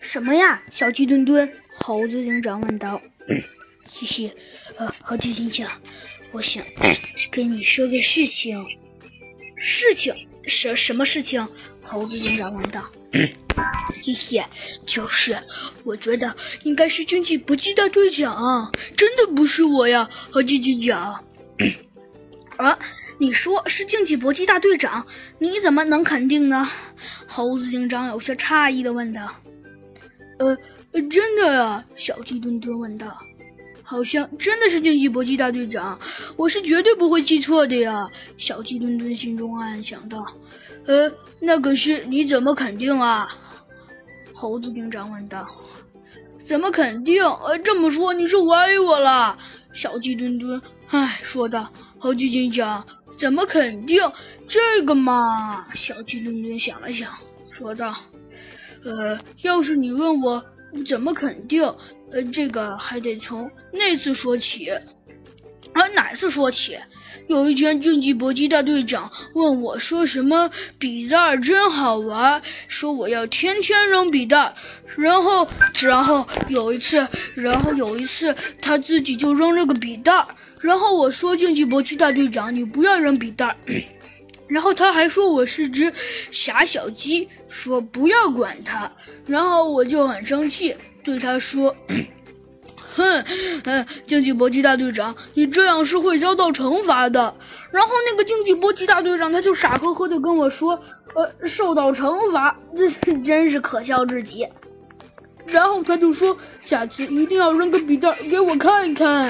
什么呀，小鸡墩墩？猴子警长问道。嘻嘻，呃，猴子警长，我想跟你说个事情。事情？什什么事情？猴子警长问道。嘻嘻，就是我觉得应该是竞技搏击大队长，真的不是我呀，猴子警长。啊，你说是竞技搏击大队长？你怎么能肯定呢？猴子警长有些诧异的问道。呃，真的呀？小鸡墩墩问道。好像真的是惊奇搏击大队长，我是绝对不会记错的呀！小鸡墩墩心中暗暗想到。呃，那可是你怎么肯定啊？猴子警长问道。怎么肯定？呃，这么说你是怀疑我了？小鸡墩墩唉说道。猴子警长，怎么肯定这个嘛？小鸡墩墩想了想，说道。呃，要是你问我怎么肯定？呃，这个还得从那次说起。啊，哪次说起？有一天，竞技搏击大队长问我说：“什么笔袋真好玩？”说我要天天扔笔袋。然后，然后有一次，然后有一次，他自己就扔了个笔袋。然后我说：“竞技搏击大队长，你不要扔笔袋。”然后他还说我是只傻小鸡，说不要管他。然后我就很生气。对他说：“哼，嗯，竞技搏击大队长，你这样是会遭到惩罚的。”然后那个竞技搏击大队长他就傻呵呵的跟我说：“呃，受到惩罚，真是可笑至极。”然后他就说：“下次一定要扔个笔袋给我看看。”